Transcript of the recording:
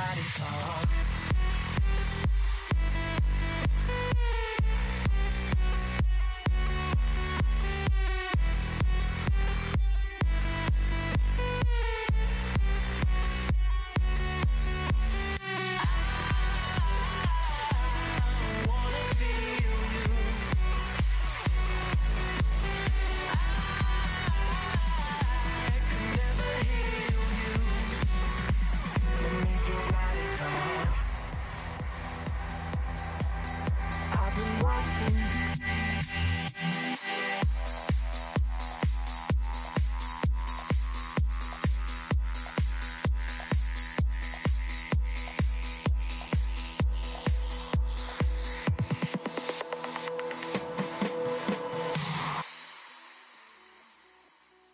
body talk.